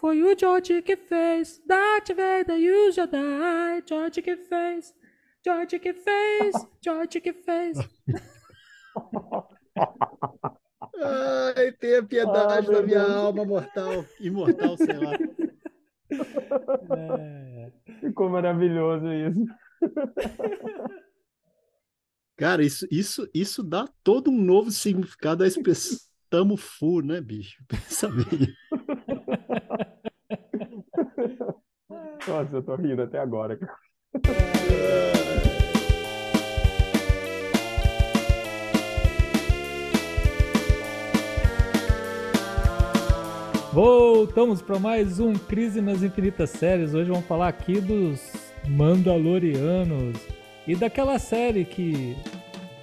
Foi o George que fez. Darth Vader e o Jedi. George que fez. George que fez. George que fez. Ai, tenha piedade Ah, da minha Deus. alma mortal, imortal, sei lá. É. Ficou maravilhoso isso. Cara, isso, isso, isso dá todo um novo significado à expressão tamo fu, né, bicho? Pensa bem. Nossa, eu tô rindo até agora. Voltamos para mais um Crise nas Infinitas Séries. Hoje vamos falar aqui dos Mandalorianos e daquela série que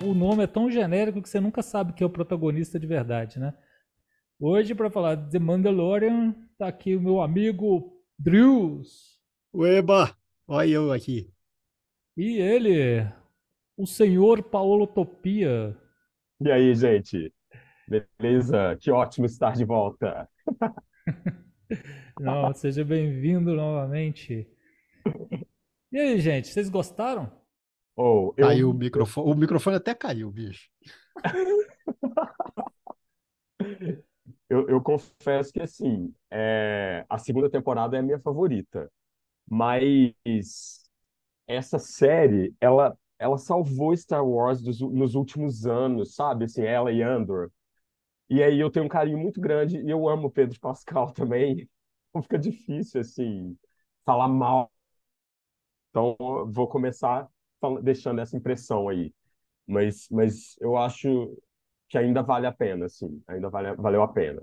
o nome é tão genérico que você nunca sabe quem é o protagonista de verdade, né? Hoje, para falar de The Mandalorian, tá aqui o meu amigo Drews Ueba, olha eu aqui. e ele, o senhor Paolotopia. E aí, gente? Beleza? Que ótimo estar de volta. Não, seja bem-vindo novamente. E aí, gente, vocês gostaram? Ou eu Caiu o microfone. O microfone até caiu, bicho. Eu, eu confesso que, assim, é, a segunda temporada é a minha favorita. Mas essa série, ela, ela salvou Star Wars dos, nos últimos anos, sabe? Assim, ela e Andor. E aí eu tenho um carinho muito grande e eu amo o Pedro Pascal também. Então fica difícil, assim, falar mal. Então vou começar deixando essa impressão aí. Mas, mas eu acho que ainda vale a pena, assim. Ainda vale, valeu a pena.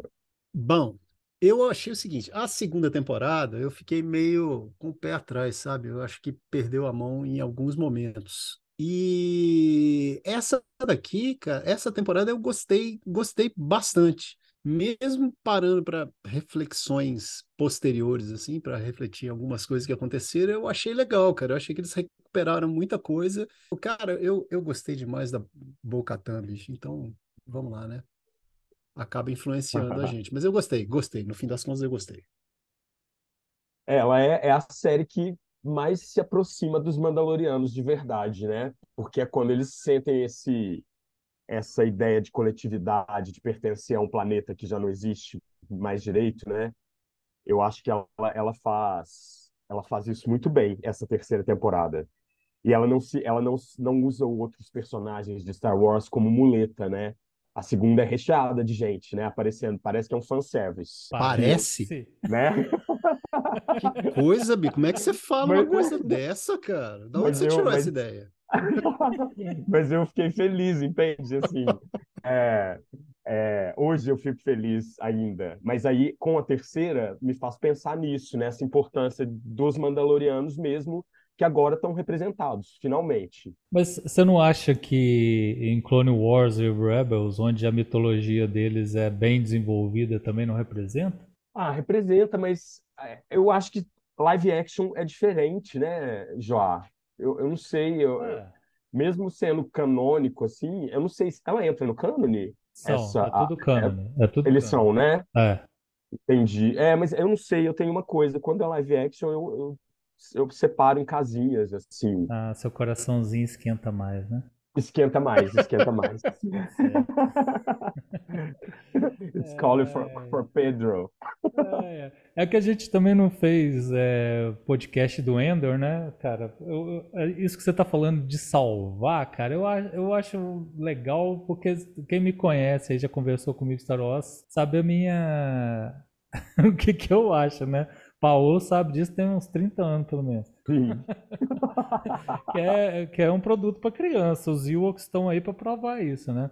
Bom, eu achei o seguinte, a segunda temporada eu fiquei meio com o pé atrás, sabe? Eu acho que perdeu a mão em alguns momentos. E essa daqui, cara, essa temporada eu gostei, gostei bastante. Mesmo parando para reflexões posteriores, assim, para refletir algumas coisas que aconteceram, eu achei legal, cara. Eu achei que eles recuperaram muita coisa. Cara, eu, eu gostei demais da Bo-Katan, bicho. Então, vamos lá, né? Acaba influenciando a gente. Mas eu gostei, gostei. No fim das contas, eu gostei. Ela é, é a série que mais se aproxima dos Mandalorianos de verdade, né? Porque é quando eles sentem esse, essa ideia de coletividade, de pertencer a um planeta que já não existe mais direito, né? Eu acho que ela, ela faz, ela faz isso muito bem, essa terceira temporada. E ela não se, ela não, não usa outros personagens de Star Wars como muleta, né? A segunda é recheada de gente, né? Aparecendo, parece que é um fanservice, Parece? né? Que coisa, Bi. Como é que você fala uma Mas- coisa dessa, cara? Da onde Mas você eu- tirou mas- essa ideia? Mas eu fiquei feliz, entende? Assim, é, é, hoje eu fico feliz ainda. Mas aí, com a terceira, me faz pensar nisso, nessa importância dos Mandalorianos mesmo, que agora estão representados, finalmente. Mas você não acha que em Clone Wars e Rebels, onde a mitologia deles é bem desenvolvida, também não representa? Ah, representa, mas é, eu acho que live action é diferente, né, Joá? Eu, eu não sei, eu- É, mesmo sendo canônico, assim, eu não sei se ela entra no cânone? são, Essa- é tudo cânone. É tudo Eles cânone. são, né? É. Entendi. É, mas eu não sei, eu tenho uma coisa, quando é live action, eu, eu, eu separo em casinhas, assim. Ah, seu coraçãozinho esquenta mais, né? Esquenta mais, esquenta mais. It's calling for, for Pedro. É, é que a gente também não fez é, podcast do Endor, né, cara? Eu- eu- isso que você tá falando de salvar, cara, eu, eu acho legal porque quem me conhece aí já conversou comigo Star Wars, sabe a minha. o que que eu acho, né? Paulo sabe disso tem uns 30 anos, pelo menos. Que é, que é um produto para criança. Os Ewoks estão aí para provar isso, né?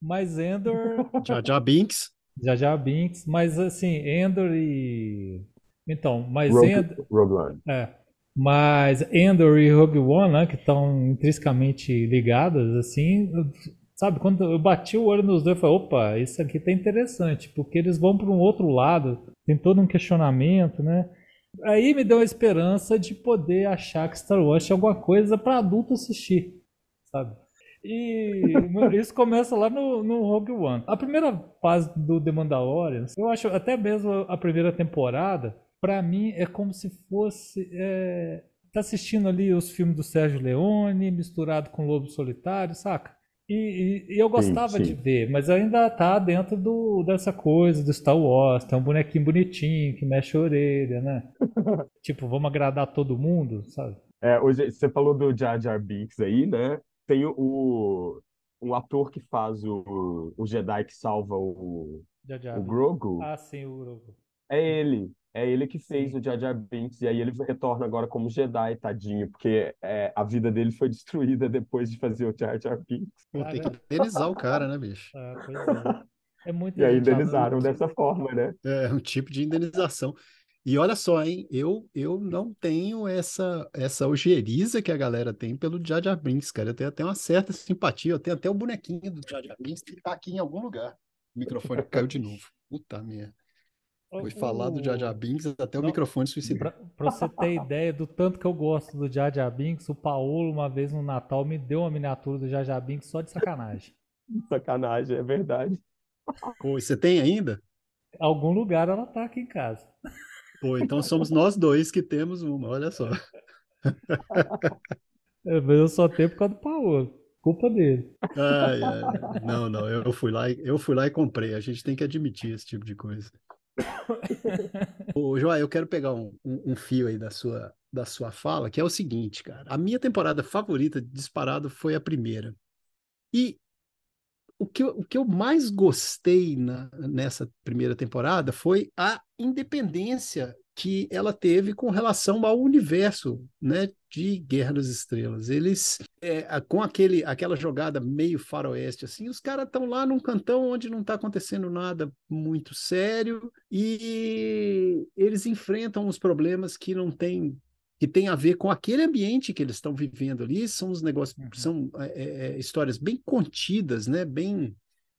Mas Endor Já já Binks. Já já Binks, mas assim, Endor e. Então, mas Rogue, Endor. Rogue One. É. Mas Endor e Rogue One, né, que estão intrinsecamente ligadas, assim, sabe, quando eu bati o olho nos dois, eu falei, opa, isso aqui tá interessante, porque eles vão para um outro lado, tem todo um questionamento, né? Aí me deu a esperança de poder achar que Star Wars tinha alguma coisa para adulto assistir, sabe? E isso começa lá no, no Rogue One. A primeira fase do The Mandalorian, eu acho até mesmo a primeira temporada, para mim é como se fosse. É, tá assistindo ali os filmes do Sérgio Leone, misturado com Lobo Solitário, saca? E, e, e eu gostava sim, sim. de ver, mas ainda tá dentro do, dessa coisa do Star Wars, tem um bonequinho bonitinho que mexe a orelha, né? tipo, vamos agradar todo mundo, sabe? É, hoje, você falou do Jar Jar Binks aí, né? Tem o, o ator que faz o, o Jedi que salva o, Jar Jar o Grogu. Ah, sim, o Grogu. É ele. É ele que fez Sim. o Jar Jar Binks, e aí ele retorna agora como Jedi, tadinho, porque é, a vida dele foi destruída depois de fazer o Jar Jar Binks. Pô, tem que indenizar o cara, né, bicho? Ah, pois é. É muito e aí indenizaram dessa forma, né? É, um tipo de indenização. E olha só, hein, eu, eu não tenho essa essa ojeriza que a galera tem pelo Jar Jar Binks, cara. Eu tenho até uma certa simpatia, eu tenho até o bonequinho do Jar Jar Binks que tá aqui em algum lugar. O microfone caiu de novo. Puta merda. Foi falar do Jar Binks até o Não, microfone suicidou. Pra, pra, você ter ideia do tanto que eu gosto do Jar Binks, o Paulo, uma vez no Natal, me deu uma miniatura do Jar Binks só de sacanagem. Sacanagem, é verdade. Pô, você tem ainda? Algum lugar ela tá aqui em casa. Pô, então somos nós dois que temos uma, olha só. É, eu só tenho por causa do Paulo. Culpa dele. Ai, ai. Não, não, eu fui lá, eu fui lá e comprei. A gente tem que admitir esse tipo de coisa. Ô, Joá, eu quero pegar um, um, um, fio aí da sua, da sua fala, que é o seguinte, cara. A minha temporada favorita disparado foi a primeira. E o que, eu, o que eu mais gostei na, nessa primeira temporada foi a independência que ela teve com relação ao universo né, de Guerra das Estrelas. Eles, é, com aquele, aquela jogada meio faroeste, assim, os caras estão lá num cantão onde não está acontecendo nada muito sério e eles enfrentam os problemas que não tem que tem a ver com aquele ambiente que eles estão vivendo ali, são os negócios, uhum. são é, é, é, histórias bem contidas, né? Bem,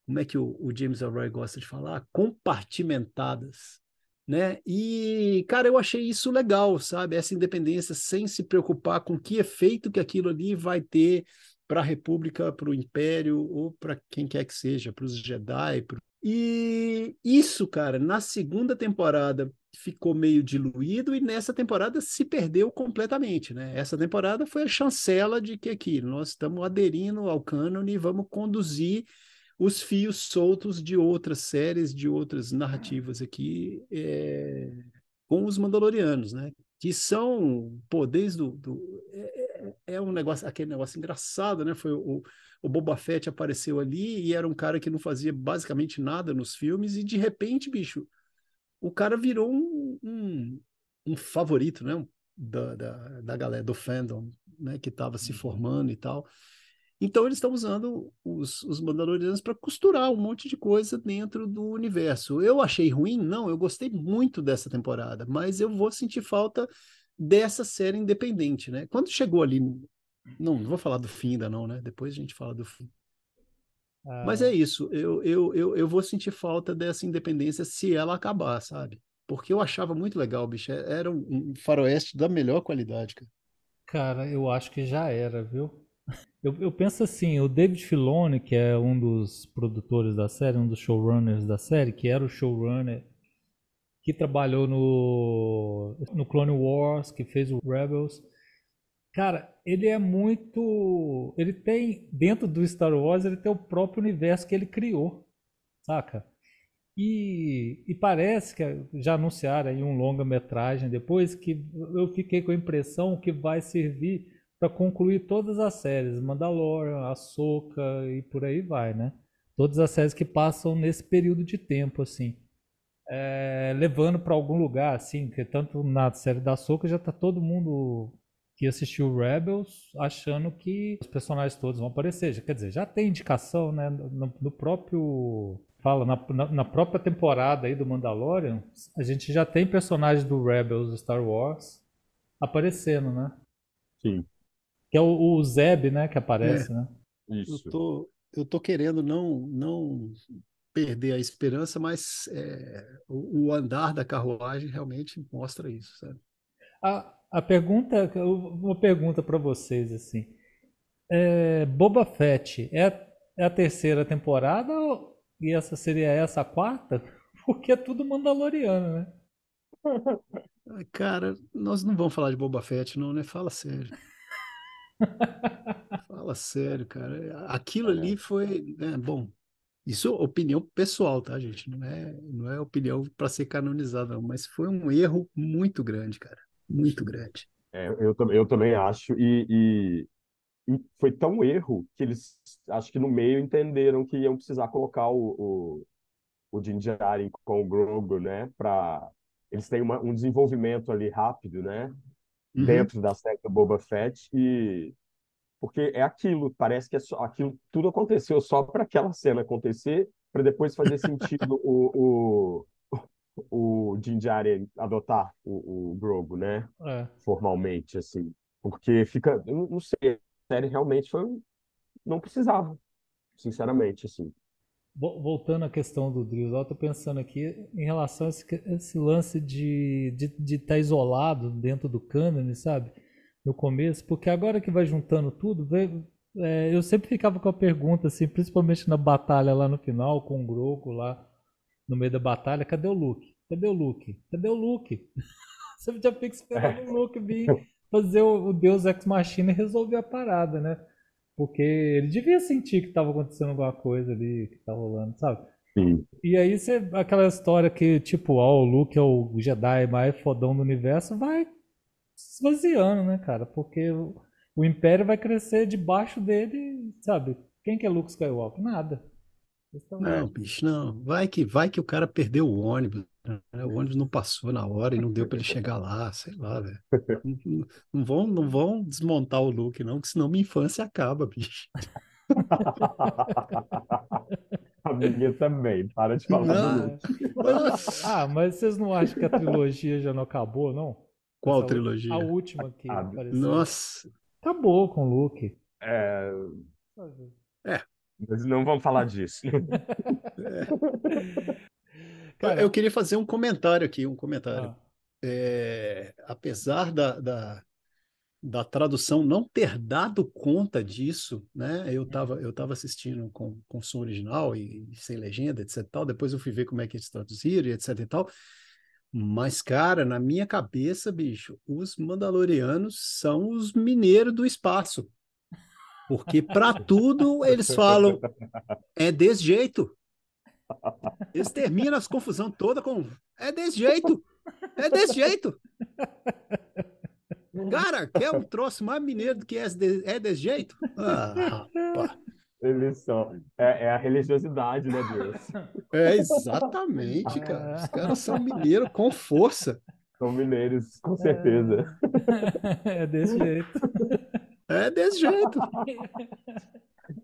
como é que o, o James Elroy gosta de falar? Compartimentadas né? E, cara, eu achei isso legal, sabe? Essa independência sem se preocupar com que efeito que aquilo ali vai ter para a República, para o Império ou para quem quer que seja, para os Jedi. Pro... E isso, cara, na segunda temporada ficou meio diluído e nessa temporada se perdeu completamente, né? Essa temporada foi a chancela de que aqui nós estamos aderindo ao cânone e vamos conduzir os fios soltos de outras séries, de outras narrativas aqui, é, com os Mandalorianos, né? Que são, pô, desde do, do é, é, é, um negócio, aquele negócio engraçado, né? Foi o, o Boba Fett apareceu ali e era um cara que não fazia basicamente nada nos filmes e de repente, bicho, o cara virou um, um, um favorito, né? Da, da, da galera do fandom, né? Que estava se uhum. formando e tal. Então eles estão usando os, os Mandalorianos para costurar um monte de coisa dentro do universo. Eu achei ruim? Não, eu gostei muito dessa temporada, mas eu vou sentir falta dessa série independente, né? Quando chegou ali, não, não vou falar do fim ainda não, né? Depois a gente fala do fim. Ah. Mas é isso, eu, eu, eu, eu vou sentir falta dessa independência se ela acabar, sabe? Porque eu achava muito legal, bicho. Era um faroeste da melhor qualidade, cara. Cara, eu acho que já era, viu? Eu, eu, penso assim, o David Filoni, que é um dos produtores da série, um dos showrunners da série, que era o showrunner que trabalhou no, no Clone Wars, que fez o Rebels. Cara, ele é muito. Ele tem, dentro do Star Wars, ele tem o próprio universo que ele criou, saca? E, e parece que já anunciaram aí um longa-metragem depois que eu fiquei com a impressão que vai servir para concluir todas as séries, Mandalorian, Ahsoka e por aí vai, né? Todas as séries que passam nesse período de tempo, assim. É, levando para algum lugar, assim, que tanto na série da Ahsoka já tá todo mundo que assistiu Rebels achando que os personagens todos vão aparecer. Quer dizer, já tem indicação, né? No, no próprio. Fala, na, na, na, própria temporada aí do Mandalorian, a gente já tem personagens do Rebels Star Wars aparecendo, né? Sim. Que é o, o Zeb, né, que aparece, é. né? Isso. Eu tô, eu tô querendo não, não perder a esperança, mas é, o, o, andar da carruagem realmente mostra isso, sabe? A, a pergunta, uma pergunta para vocês assim, É, Boba Fett é, é a terceira temporada e essa seria essa a quarta? Porque é tudo Mandaloriano, né? Cara, nós não vamos falar de Boba Fett, não, né? Fala sério. Fala sério, cara. Aquilo ali foi, né, bom, isso é opinião pessoal, tá, gente? Não é, não é opinião para ser canonizada, mas foi um erro muito grande, cara. Muito grande. É, eu, eu também acho, e, e, e foi tão erro que eles, acho que no meio entenderam que iam precisar colocar o, o, o com o Grogu, né? Pra, eles têm uma, um desenvolvimento ali rápido, né? Uhum. Dentro da série do Boba Fett, e porque é aquilo, parece que é só, aquilo tudo aconteceu só para aquela cena acontecer, para depois fazer sentido o, o, o Din Djarin adotar o, o Grogu, né? É. Formalmente, assim. Porque fica, não- sei, a série realmente foi, não precisava, sinceramente, assim. Vo- Voltando à questão do Drills, eu tô pensando aqui em relação a esse, esse lance de estar de, de tá isolado dentro do cânone, sabe? No começo, porque agora que vai juntando tudo, é, eu sempre ficava com a pergunta, assim, principalmente na batalha lá no final, com o Grogu lá no meio da batalha, cadê o Luke? Cadê o Luke? Cadê o Luke? Você já fica esperando o Luke vir fazer o, o Deus Ex Machina e resolver a parada, né? Porque ele devia sentir que estava acontecendo alguma coisa ali, que tá rolando, sabe? Sim. E aí você, aquela história que, tipo, ó, o Luke é o Jedi mais fodão do universo, vai esvaziando, né, cara? Porque o, o Império vai crescer debaixo dele, sabe? Quem que é Luke Skywalker? Nada. Não, bicho, não. Vai que, vai que o cara perdeu o ônibus. né? O ônibus não passou na hora e não deu para ele chegar lá, sei lá, velho. Não, não- vão, não vão desmontar o Luke, não, que senão minha infância acaba, bicho. A minha também, para de falar Não. Ah, mas vocês não acham que a trilogia já não acabou, não? Qual Essa- trilogia? A última que Ah, apareceu. Nossa, Acabou com o Luke. É, mas não vamos falar disso. Cara, eu queria fazer um comentário aqui, um comentário. ah, É, apesar da, da, da tradução não ter dado conta disso, né? Eu estava eu tava assistindo com, com som original e, e sem legenda, etc. Tal. Depois eu fui ver como é que eles traduziram, e etc. E tal. Mas, cara, na minha cabeça, bicho, os Mandalorianos são os mineiros do espaço. Porque para tudo eles falam, é desse jeito. Eles terminam as confusão toda com, é desse jeito. É desse jeito. Cara, quer um troço mais mineiro do que é, de- é desse jeito? Ah. Eles são. É, é a religiosidade, né, Deus? É exatamente, cara. Os caras são mineiros com força. São mineiros, com certeza. é desse jeito. É desse jeito.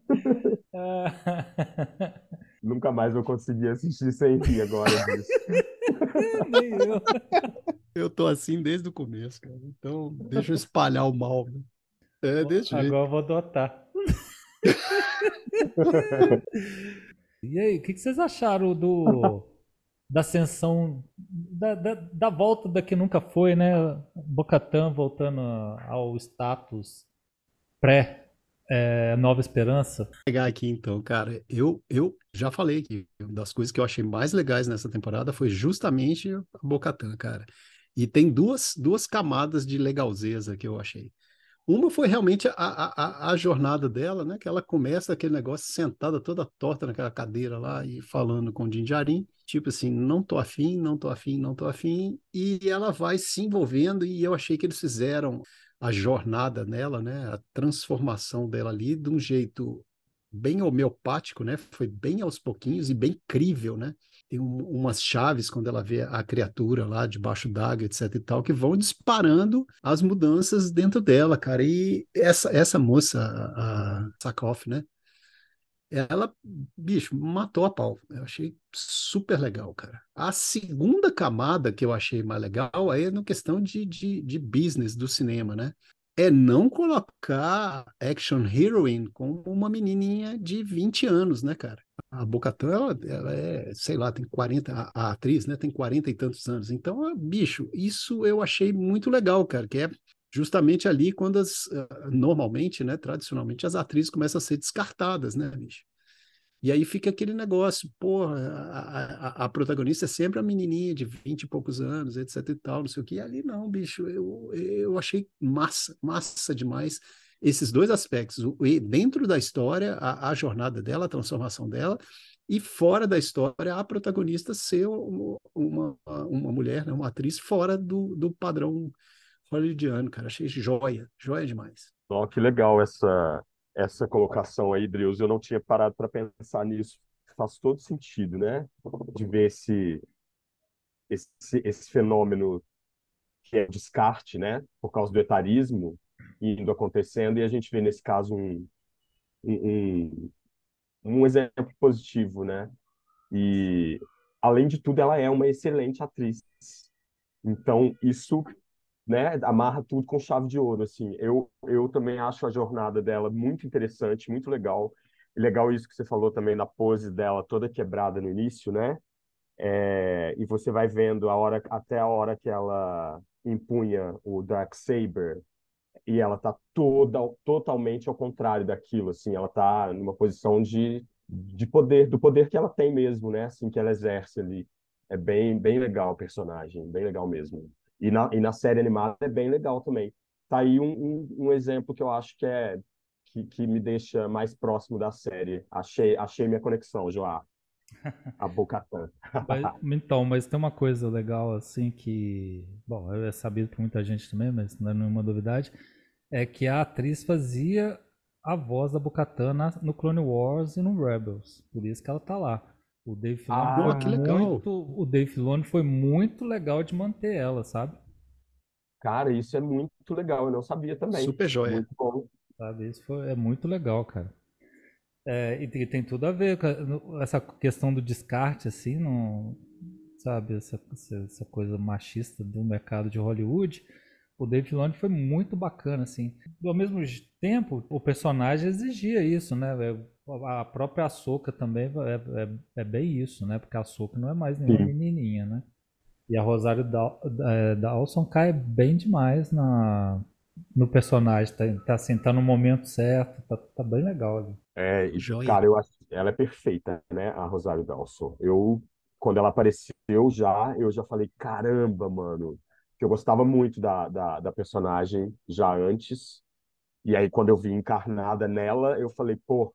Nunca mais vou conseguir assistir sem rir agora. Nem eu. Eu tô assim desde o começo, cara. Então, deixa eu espalhar o mal. né? É desse jeito. Agora eu vou adotar. E aí, o que que vocês acharam do da ascensão da, da, da volta da que nunca foi, né? Bocatã voltando ao status pré é, Nova Esperança. Vou pegar aqui então, cara. Eu, eu já falei que uma das coisas que eu achei mais legais nessa temporada foi justamente a Bocatã, cara. E tem duas, duas camadas de legalzeza que eu achei. Uma foi realmente a, a, a- jornada dela, né? Que ela começa aquele negócio sentada toda torta naquela cadeira lá e falando com o Din Djarin, tipo assim, não tô afim, não tô afim, não tô afim, e ela vai se envolvendo e eu achei que eles fizeram a jornada nela, né? A transformação dela ali de um jeito bem homeopático, né? Foi bem aos pouquinhos e bem crível, né? Tem um- umas chaves quando ela vê a criatura lá debaixo d'água, etc e tal, que vão disparando as mudanças dentro dela, cara. E essa, essa moça, a Sakoff, né? Ela, bicho, matou a pau. Eu achei super legal, cara. A segunda camada que eu achei mais legal aí é na questão de, de, de business do cinema, né? É não colocar action heroine como uma menininha de 20 anos, né, cara? A Bocatã, ela, ela é, sei lá, tem 40, a, a atriz, né, tem 40 e tantos anos. Então, ah, bicho, isso eu achei muito legal, cara, que é justamente ali quando as, uh, normalmente, né, tradicionalmente, as atrizes começam a ser descartadas, né, bicho? E aí fica aquele negócio, porra, a, a, a, protagonista é sempre a menininha de 20 e poucos anos, etc e tal, não sei o que. Ali não, bicho, eu, eu achei massa, massa demais esses dois aspectos. O, dentro da história, a, a jornada dela, a transformação dela, e fora da história, a protagonista ser uma, uma, uma mulher, né, uma atriz fora do, do padrão hollywoodiano, cara. Achei joia, joia demais. Oh, que legal essa, essa colocação aí, Dreus. Eu não tinha parado para pensar nisso. Faz todo sentido, né? De ver esse, esse, esse fenômeno que é descarte, né? Por causa do etarismo indo acontecendo, e a gente vê nesse caso um, um, um exemplo positivo, né? E, além de tudo, ela é uma excelente atriz. Então, isso né, amarra tudo com chave de ouro, assim. Eu, eu também acho a jornada dela muito interessante, muito legal. Legal isso que você falou também da pose dela toda quebrada no início, né? É, e você vai vendo a hora até a hora que ela empunha o Dark Saber e ela tá toda totalmente ao contrário daquilo, assim, ela tá numa posição de de poder, do poder que ela tem mesmo, né? Assim que ela exerce ali. É bem bem legal o personagem, bem legal mesmo. E na, e na série animada é bem legal também. Tá aí um, um, um exemplo que eu acho que é que, que me deixa mais próximo da série. Achei, achei minha conexão, Joá. A Bocatã. então, mas tem uma coisa legal assim que, bom, é sabido por muita gente também, mas não é nenhuma novidade, é que a atriz fazia a voz da Bocatã no Clone Wars e no Rebels. Por isso que ela tá lá. O Dave Filoni ah, foi muito, o Dave Filoni foi muito legal de manter ela, sabe? Cara, isso é muito legal, eu não sabia também. Super joia. Muito bom. Sabe, isso foi, é muito legal, cara. É, e, e, tem tudo a ver com essa questão do descarte, assim, não, sabe, essa, essa coisa machista do mercado de Hollywood. O Dave Filoni foi muito bacana, assim. Ao mesmo tempo, o personagem exigia isso, né? a própria Ahsoka também é, é, é, bem isso, né? Porque a Ahsoka não é mais nenhuma Sim. menininha, né? E a Rosário é, Dawson cai bem demais na, no personagem. Tá, tá, assim, tá no momento certo, tá, tá bem legal ali. É, cara, eu acho ela é perfeita, né? A Rosário Dawson. Eu, quando ela apareceu já, eu já falei, caramba, mano. Que eu gostava muito da, da, da personagem já antes. E aí, quando eu vi encarnada nela, eu falei, pô,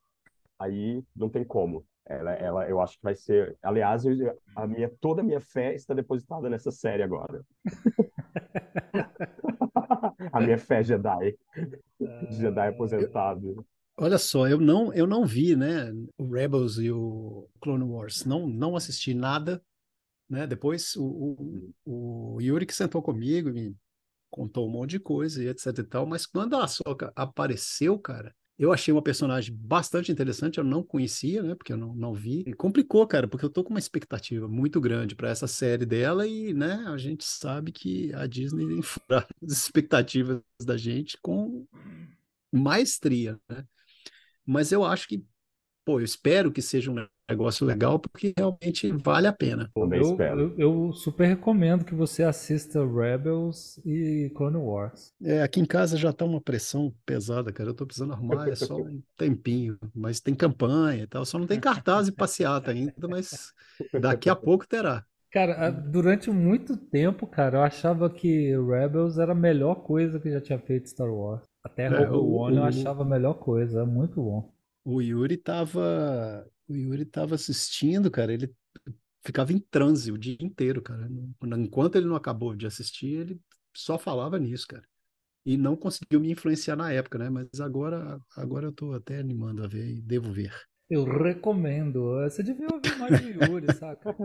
aí não tem como. Ela, ela, eu acho que vai ser. Aliás, eu, a minha, toda a minha fé está depositada nessa série agora. a minha fé Jedi. Jedi aposentado. Olha só, eu não, eu não vi, né, o Rebels e o Clone Wars. Não, não assisti nada, né? Depois o, o, o Yuri que sentou comigo me contou um monte de coisa e etc e tal. Mas quando a Soca apareceu, cara, eu achei uma personagem bastante interessante, eu não conhecia, né? Porque eu não, não vi. E complicou, cara, porque eu tô com uma expectativa muito grande para essa série dela e, né, a gente sabe que a Disney enfura as expectativas da gente com maestria, né? Mas eu acho que, pô, eu espero que seja um negócio legal, porque realmente vale a pena. Eu, eu, eu, super recomendo que você assista Rebels e Clone Wars. É, aqui em casa já tá uma pressão pesada, cara. Eu tô precisando arrumar, é só um tempinho. Mas tem campanha e tal. Só não tem cartaz e passeata ainda, mas daqui a pouco terá. Cara, durante muito tempo, cara, eu achava que Rebels era a melhor coisa que já tinha feito Star Wars. Até é, Rogue One eu achava a melhor coisa, é muito bom. O Yuri tava o Yuri estava assistindo, cara, ele ficava em transe o dia inteiro, cara. Enquanto ele não acabou de assistir, ele só falava nisso, cara. E não conseguiu me influenciar na época, né? Mas agora, agora eu tô até animando a ver e devo ver. Eu recomendo. Você devia ouvir mais do Yuri, saca?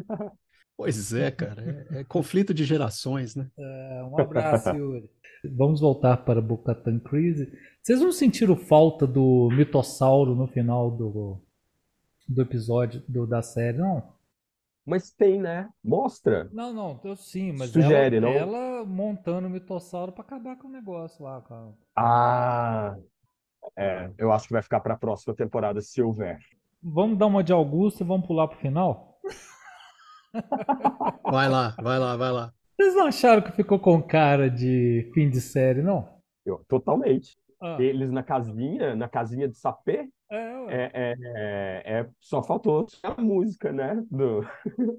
Pois é, cara. É, é, conflito de gerações, né? É, um abraço, Yuri. Vamos voltar para Bocatan Crise. Vocês não sentiram falta do mitossauro no final do, do episódio do, da série, não. Mas tem, né? Mostra. Não, não, eu sim, mas Sugere, ela, não? ela montando o mitossauro pra acabar com o negócio lá, cara. Ah, é, eu acho que vai ficar pra próxima temporada, se houver. Vamos dar uma de Augusto e vamos pular pro final? Vai lá, vai lá, vai lá. Vocês não acharam que ficou com cara de fim de série, não? Eu, totalmente. Ah, Eles na casinha, na casinha de sapê, é, ué. é, é, é, é- só faltou a música, né? Do,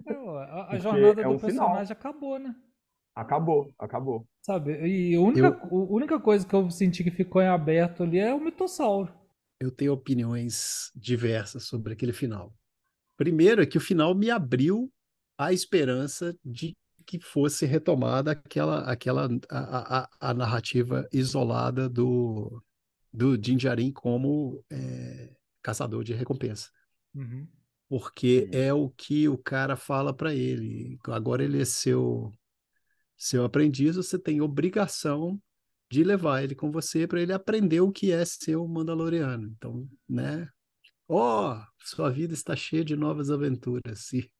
É. A, a jornada é do um final. personagem acabou, né? Acabou, acabou. Sabe? E a única, Eu, a única coisa que eu senti que ficou em aberto ali é o mitossauro. eu tenho opiniões diversas sobre aquele final. Primeiro é que o final me abriu a esperança de que fosse retomada aquela, aquela a, a, a narrativa isolada do, do Din Djarin como é, caçador de recompensa. Uhum. Porque é o que o cara fala para ele. Agora ele é seu, seu aprendiz, você tem obrigação de levar ele com você para ele aprender o que é ser um Mandaloriano. Então, né? Ó, sua vida está cheia de novas aventuras. E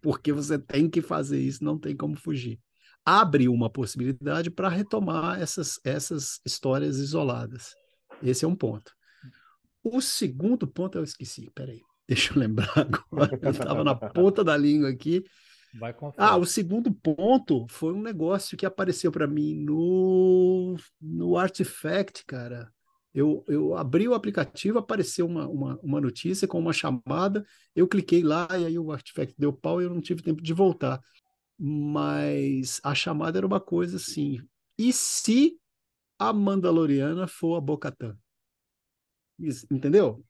porque você tem que fazer isso, não tem como fugir. Abre uma possibilidade para retomar essas, essas histórias isoladas. Esse é um ponto. O segundo ponto eu esqueci, peraí. Deixa eu lembrar agora. Eu estava na ponta da língua aqui. Vai Ah, o segundo ponto foi um negócio que apareceu para mim no, no Artifact, cara. Eu, eu abri o aplicativo, apareceu uma, uma, uma notícia com uma chamada, eu cliquei lá e aí o Artifact deu pau e eu não tive tempo de voltar. Mas a chamada era uma coisa assim. E se a Mandaloriana for a? Is- Entendeu?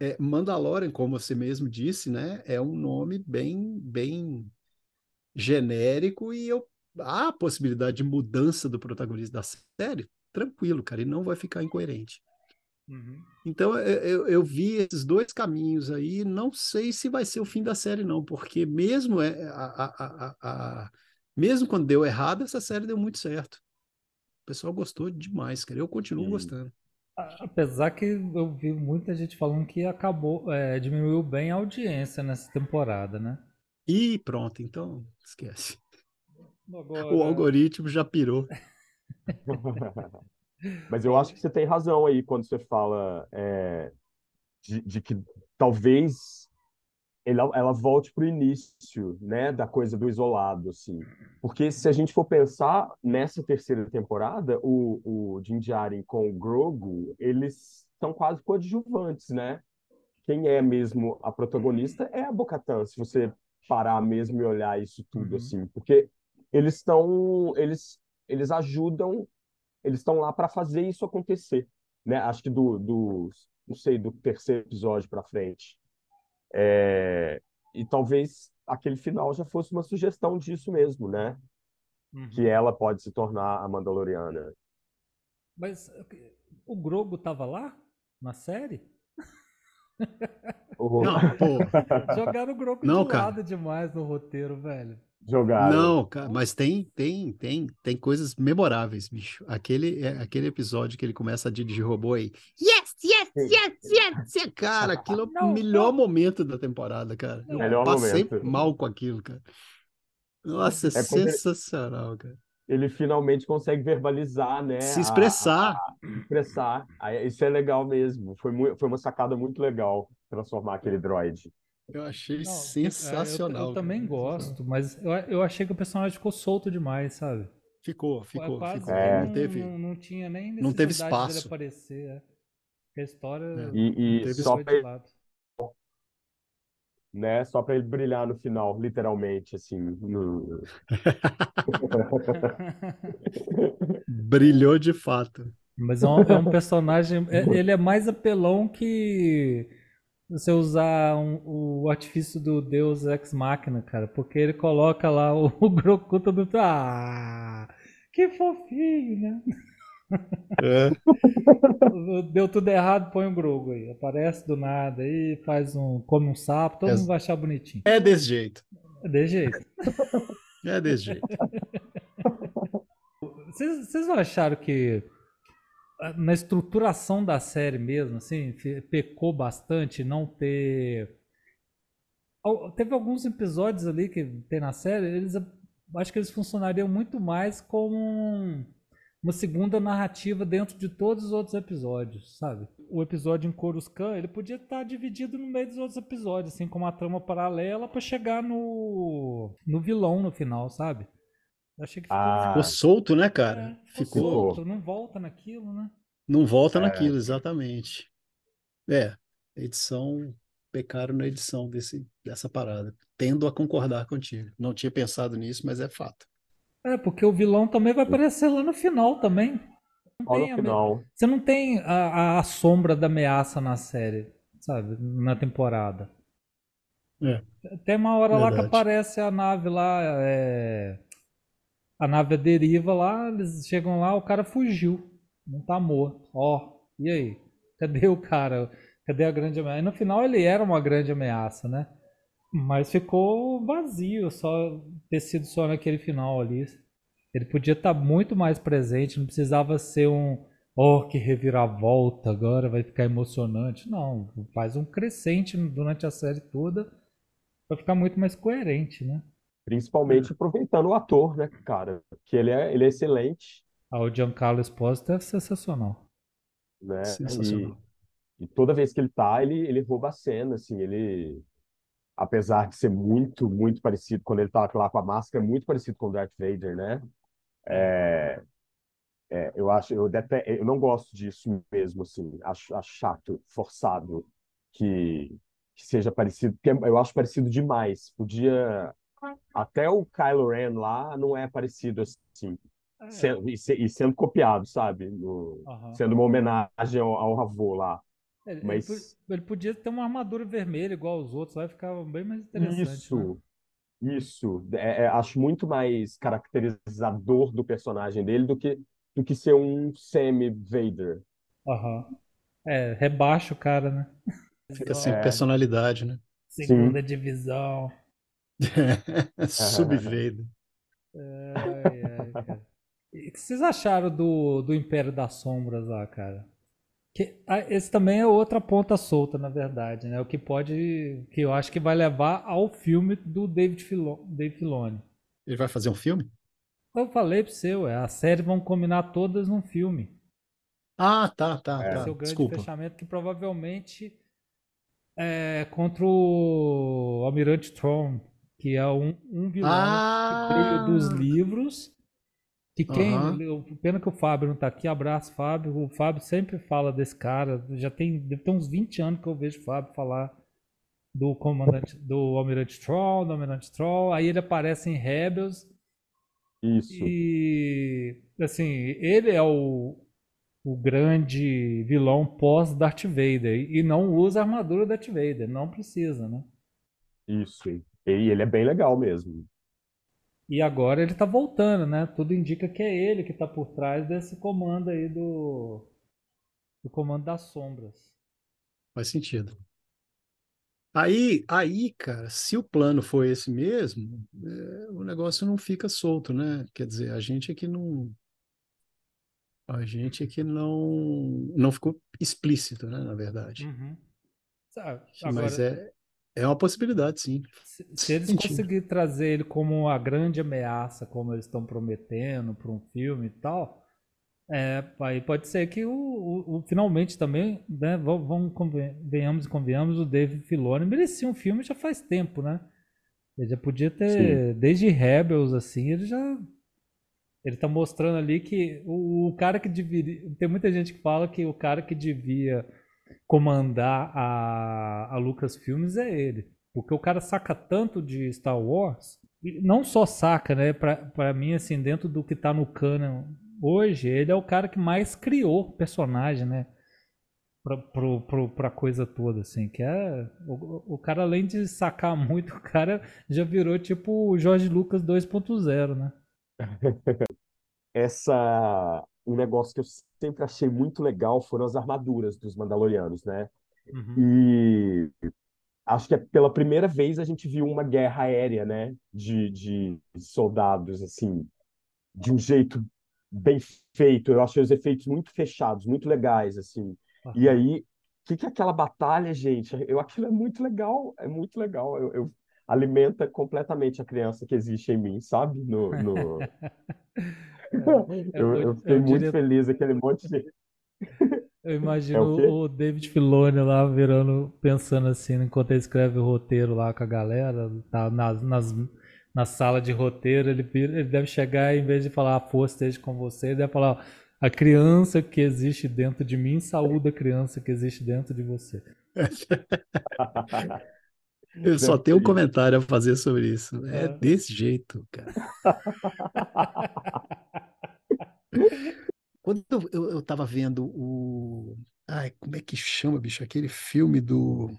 É, Mandalorian, como você mesmo disse, né? É um nome bem, bem genérico e eu há a possibilidade de mudança do protagonista da série, tranquilo, cara, e não vai ficar incoerente. Uhum. Então eu, eu, eu vi esses dois caminhos aí, não sei se vai ser o fim da série não, porque mesmo é a, a, a, a- mesmo quando deu errado, essa série deu muito certo. O pessoal gostou demais, cara. Eu continuo Sim. gostando. Apesar que eu vi muita gente falando que acabou, é, diminuiu bem a audiência nessa temporada, né? E pronto, então esquece. O Agora, algoritmo já pirou. Mas eu acho que você tem razão aí quando você fala é, de, de que talvez ela, ela volte para o início, né, da coisa do isolado, assim. Porque se a gente for pensar nessa terceira temporada, o, o Din Djarin com o Grogu, eles são quase coadjuvantes, né? Quem é mesmo a protagonista é a Bo-Katan, se você parar mesmo e olhar isso tudo, Uhum. assim. Porque eles estão, eles, eles ajudam eles estão lá para fazer isso acontecer, né? Acho que do, do não sei, do terceiro episódio para frente. É, e talvez aquele final já fosse uma sugestão disso mesmo, né? Uhum. Que ela pode se tornar a Mandaloriana. Mas o Grogo tava lá na série? Ou Não, pô, Jogaram o Grogo Não, de cara. lado demais no roteiro, velho. Jogaram. Não, cara, mas tem, tem, tem, tem coisas memoráveis, bicho. Aquele, é, aquele episódio que ele começa a dirigir robô aí. Yes, yes, yes, yes, yes. Cara, aquilo é o Não, melhor não. momento da temporada, cara. Eu Melhor passei momento. mal com aquilo, cara. Nossa, é, É quando ele- sensacional, cara. Ele finalmente consegue verbalizar, né? Se a- expressar. a- expressar. Isso é legal mesmo. Foi, mu- foi uma sacada muito legal transformar aquele droid. Eu achei Não, sensacional. Eu, eu cara. também gosto, mas eu, eu achei que o personagem ficou solto demais, sabe? Ficou, ficou, Quase ficou. É. Não teve. não, não tinha nem não teve espaço. aparecer. É. A história É. E, e Teve só de ele, lado. né? Só para ele brilhar no final, literalmente, assim. no- Brilhou de fato. Mas é um, é um personagem. é- ele é mais apelão que você usar um- o artifício do Deus Ex Machina, cara. Porque ele coloca lá o, o Grogu todo. Ah! Que fofinho, né? É. Deu tudo errado, põe o Grogu aí. Aparece do nada aí, faz um. come um sapo, todo É- mundo vai achar bonitinho. É desse jeito. É de jeito. É desse jeito. Vocês não acharam que na estruturação da série mesmo, assim, pecou bastante não ter. Teve alguns episódios ali que tem na série, eles acho que eles funcionariam muito mais como um- uma segunda narrativa dentro de todos os outros episódios, sabe? O episódio em Coruscant, ele podia estar dividido no meio dos outros episódios, assim, com uma trama paralela pra chegar no no vilão no final, sabe? Achei que ficou, Ah, Ficou solto, né, cara? é, ficou Ficou. solto, não volta naquilo, né? Não volta é, naquilo, exatamente. É, edição, pecaram na edição desse, dessa parada. Tendo a concordar contigo. Não tinha pensado nisso, mas é fato. É, porque o vilão também vai aparecer lá no final também. Não no tem a me- final. Você não tem a, a- a sombra da ameaça na série, sabe? Na temporada. É, Tem uma hora lá que verdade. aparece a nave lá, é, a nave deriva lá, eles chegam lá, o cara fugiu. Não tá morto. Ó, e aí? Cadê o cara? Cadê a grande ameaça? E no final ele era uma grande ameaça, né? Mas ficou vazio só ter sido só naquele final ali. Ele podia estar muito mais presente, não precisava ser um, oh, que reviravolta, agora vai ficar emocionante. Não, faz um crescente durante a série toda pra ficar muito mais coerente, né? Principalmente aproveitando o ator, né, cara? Que ele é, ele é excelente, Ah, o Giancarlo Esposito é sensacional. né? sensacional. E, e toda vez que ele tá, ele, ele rouba a cena, assim, ele... Apesar de ser muito, muito parecido, quando ele tá lá com a máscara, é muito parecido com o Darth Vader, né? É, é, eu acho, eu, dete- eu não gosto disso mesmo, assim, acho, acho chato, forçado que, que seja parecido, porque eu acho parecido demais. Podia, até o Kylo Ren lá não é parecido assim, É, sendo, e, se- e sendo copiado, sabe? No- sendo uma homenagem ao, ao avô lá. Ele, Mas ele podia ter uma armadura vermelha igual os outros, vai ficar bem mais interessante, né? isso, isso, é- é- acho muito mais caracterizador do personagem dele do que, do que ser um semi-Vader. Aham. É, rebaixa o cara, né? Fica sem É. personalidade, né? Segunda divisão. Subvader. Ai, ai, cara. O que vocês acharam do, do Império das Sombras lá, cara? Que, esse também é outra ponta solta, na verdade, né? O que pode. que eu acho que vai levar ao filme do David, Filo, Dave Filoni. Ele vai fazer um filme? Eu falei pro seu, é, a série vão combinar todas num filme. Ah, tá, tá, É. tá. O grande Desculpa. fechamento que provavelmente é contra o Almirante Tron, que é um, um vilão Ah! que veio dos livros. Que quem. Eu- Pena que o Fábio não tá aqui. Abraço, Fábio. O Fábio sempre fala desse cara. Já tem, deve ter uns 20 anos que eu vejo o Fábio falar do comandante, do Almirante Tron, do Almirante Tron. Aí ele aparece em Rebels. Isso. E assim, ele é o, o grande vilão pós Darth Vader e não usa a armadura do Darth Vader, não precisa, né? Isso. E ele é bem legal mesmo. E agora ele tá voltando, né? Tudo indica que é ele que tá por trás desse comando aí do do comando das sombras. Faz sentido. Aí, aí, cara, se o plano for esse mesmo, é, o negócio não fica solto, né? Quer dizer, a gente é que não. A gente é que não, não ficou explícito, né? Na verdade. Uhum. Sabe, Mas agora, é, é uma possibilidade, sim. se, se eles conseguirem trazer ele como uma grande ameaça, como eles estão prometendo para um filme e tal, é, aí pode ser que o, o- o- finalmente também, né, vamos, venhamos e convenhamos, o David Filoni merecia um filme já faz tempo, né? Ele já podia ter, desde Rebels, assim, ele já. Ele tá mostrando ali que o, o cara que deveria. Tem muita gente que fala que o cara que devia comandar a, a Lucasfilmes é ele. Porque o cara saca tanto de Star Wars, não só saca, né? Pra mim, assim, dentro do que tá no canon hoje, ele é o cara que mais criou personagem, né? Pra, pro, pro, pra coisa toda, assim, que é. O, o cara, além de sacar muito, o cara já virou tipo o Jorge Lucas 2.0, né? Essa, um negócio que eu sempre achei muito legal foram as armaduras dos Mandalorianos, né? Uhum. E acho que é pela primeira vez a gente viu uma guerra aérea, né? De, de soldados, assim, de um jeito bem feito. Eu achei os efeitos muito fechados, muito legais, assim. E aí, o que que é aquela batalha, gente? Eu, aquilo é muito legal, é muito legal. Eu, eu- alimenta completamente a criança que existe em mim, sabe? No, no... Eu, eu fiquei eu muito feliz, aquele monte de... Eu É imagino o quê? o David Filoni lá virando, pensando assim, enquanto ele escreve o roteiro lá com a galera, tá nas, nas na sala de roteiro, ele, ele deve chegar e, em vez de falar a força esteja com você, ele deve falar a criança que existe dentro de mim saúda a criança que existe dentro de você. Eu só tenho um comentário a fazer sobre isso. É ah. desse jeito, cara. Quando eu, eu tava vendo o. Ai, como é que chama, bicho? Aquele filme do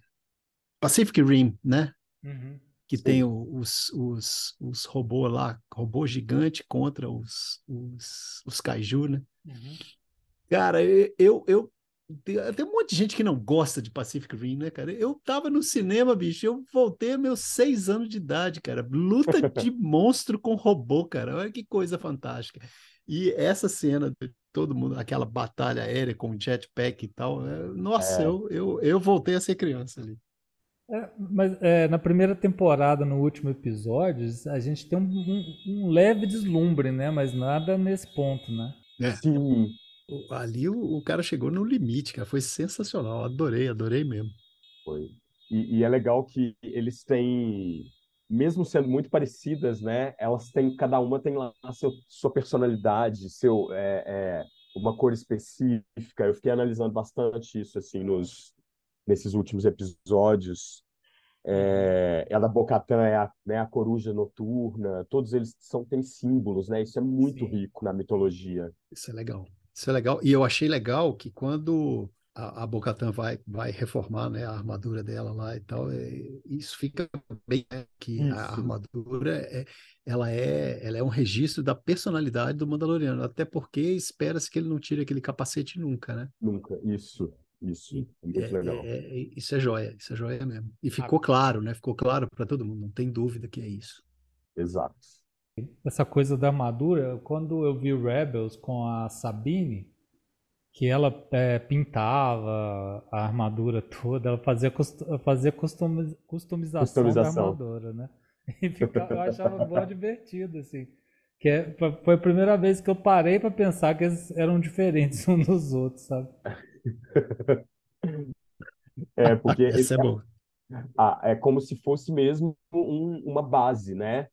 Pacific Rim, né? Uhum. Que Sim. tem os, os, os robôs lá, robô gigante contra os, os, os kaiju, né? Uhum. Cara, eu, eu tem, tem, um monte de gente que não gosta de Pacific Rim, né, cara? Eu tava no cinema, bicho, eu voltei aos meus seis anos de idade, cara. Luta de monstro com robô, cara. Olha que coisa fantástica. E essa cena de todo mundo, aquela batalha aérea com jetpack e tal, é, nossa, é. Eu, eu, eu voltei a ser criança ali. É, mas é, na primeira temporada, no último episódio, a gente tem um, um, um leve deslumbre, né? Mas nada nesse ponto, né? É. Sim ali o, o, cara chegou no limite, cara. Foi sensacional. Adorei, adorei mesmo. Foi. E, e, é legal que eles têm, mesmo sendo muito parecidas, né? Elas têm, cada uma tem lá a seu, sua personalidade, seu, é, é, uma cor específica. Eu fiquei analisando bastante isso, assim, nos, nesses últimos episódios. É, ela Bocatã é a, né, a coruja noturna, todos eles são, têm símbolos, né? Isso é muito Sim. rico na mitologia. Isso é legal. Isso é legal. E eu achei legal que quando a, a Bocatan vai, vai reformar né, a armadura dela lá e tal, é, isso fica bem né, que isso. a armadura é, ela é, ela é um registro da personalidade do Mandaloriano, até porque espera-se que ele não tire aquele capacete nunca, né? Nunca, isso. Isso, é muito é, legal. É, é, isso é joia, isso é joia mesmo. E ficou ah. claro, né? Ficou claro para todo mundo, não tem dúvida que é isso. Exato. Essa coisa da armadura, quando eu vi o Rebels com a Sabine, que ela é, pintava a armadura toda, ela fazia, fazia customização, customização, da armadura, né? E ficava, eu achava bom divertido, assim. Que é, foi a primeira vez que eu parei para pensar que eles eram diferentes uns dos outros, sabe? É, porque Esse é, bom. Ah, é como se fosse mesmo um, uma base, né?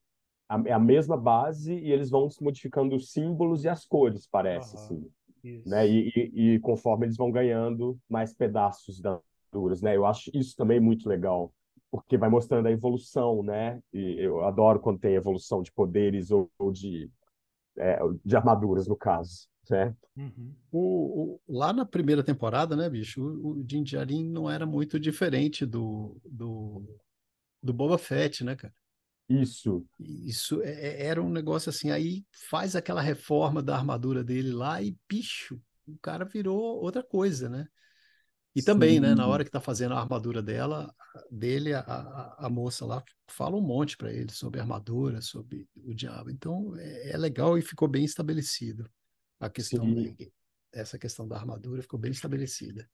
é a mesma base e eles vão se modificando os símbolos e as cores, parece, uhum. assim. Né? E, e, e, conforme eles vão ganhando mais pedaços das armaduras, né? Eu acho isso também muito legal, porque vai mostrando a evolução, né? E eu adoro quando tem evolução de poderes ou, ou de, é, de armaduras, no caso. Certo? Uhum. O, o, lá na primeira temporada, né, bicho, o, o Din Djarin não era muito diferente do, do, do Boba Fett, né, cara? Isso. Isso é, é, era um negócio assim, aí faz aquela reforma da armadura dele lá e, bicho, o cara virou outra coisa, né? E Sim. também, né, na hora que tá fazendo a armadura dela, dele, a, a, a moça lá fala um monte para ele sobre a armadura, sobre o diabo. Então, é, é legal e ficou bem estabelecido a questão, essa questão da armadura ficou bem estabelecida.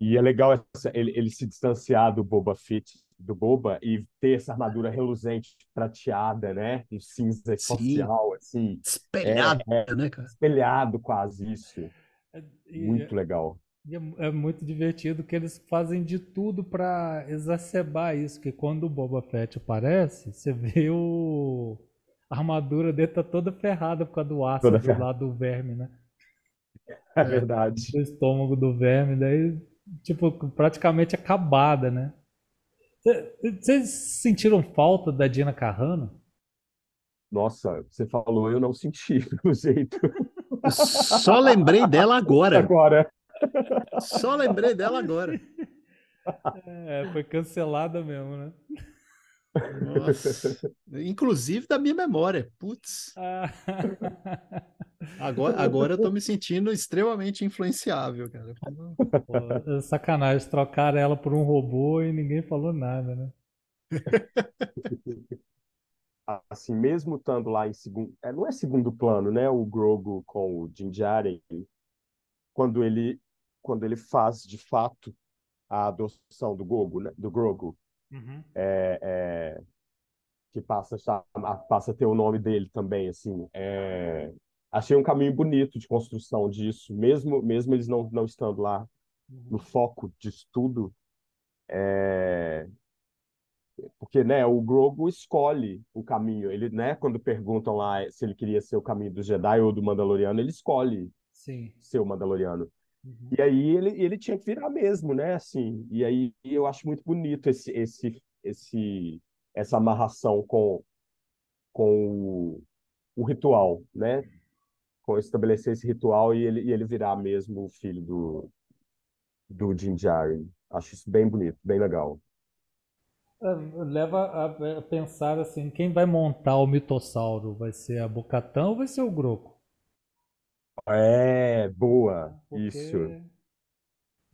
E é legal essa, ele, ele se distanciar do Boba Fett, do Boba, e ter essa armadura reluzente, prateada, né? Um cinza espacial, assim. Espelhado, é, é, né, cara? Espelhado quase, isso. É, muito é, legal. É, é muito divertido que eles fazem de tudo para exacerbar isso, que quando o Boba Fett aparece, você vê o... A armadura dele tá toda ferrada por causa do ácido do lado do verme, né? É verdade. O estômago do verme, daí tipo, praticamente acabada, né? Vocês sentiram falta da Dina Carrano? Nossa, você falou, eu não senti, pelo jeito. Só lembrei dela agora. Agora. Só lembrei dela agora. É, foi cancelada mesmo, né? Nossa. Inclusive da minha memória. Putz. Ah. Agora, agora eu tô me sentindo extremamente influenciável, cara. Pô, sacanagem, trocaram ela por um robô e ninguém falou nada, né? Assim, mesmo estando lá em segundo, é, não é segundo plano, né? O Grogu com o Din Djarin, quando ele quando ele faz de fato a adoção do Gogo, né? do Grogu, uhum. é, é, que passa a, passa a ter o nome dele também, assim, é, achei um caminho bonito de construção disso, mesmo mesmo eles não, não estando lá uhum. no foco de estudo, é... porque, né, o Grogu escolhe o caminho. Ele, né, quando perguntam lá se ele queria ser o caminho do Jedi ou do Mandaloriano, ele escolhe Sim. ser o Mandaloriano. Uhum. E aí ele, ele tinha que virar mesmo, né, assim. E aí eu acho muito bonito esse, esse, esse, essa amarração com, com o, o ritual, né? Com estabelecer esse ritual e ele, e ele virar mesmo o filho do, do Din Djarin. Acho isso bem bonito, bem legal. É, Leva a a pensar assim, quem vai montar o mitossauro? Vai ser a Bocatã ou vai ser o Groco? É, boa, isso. Porque,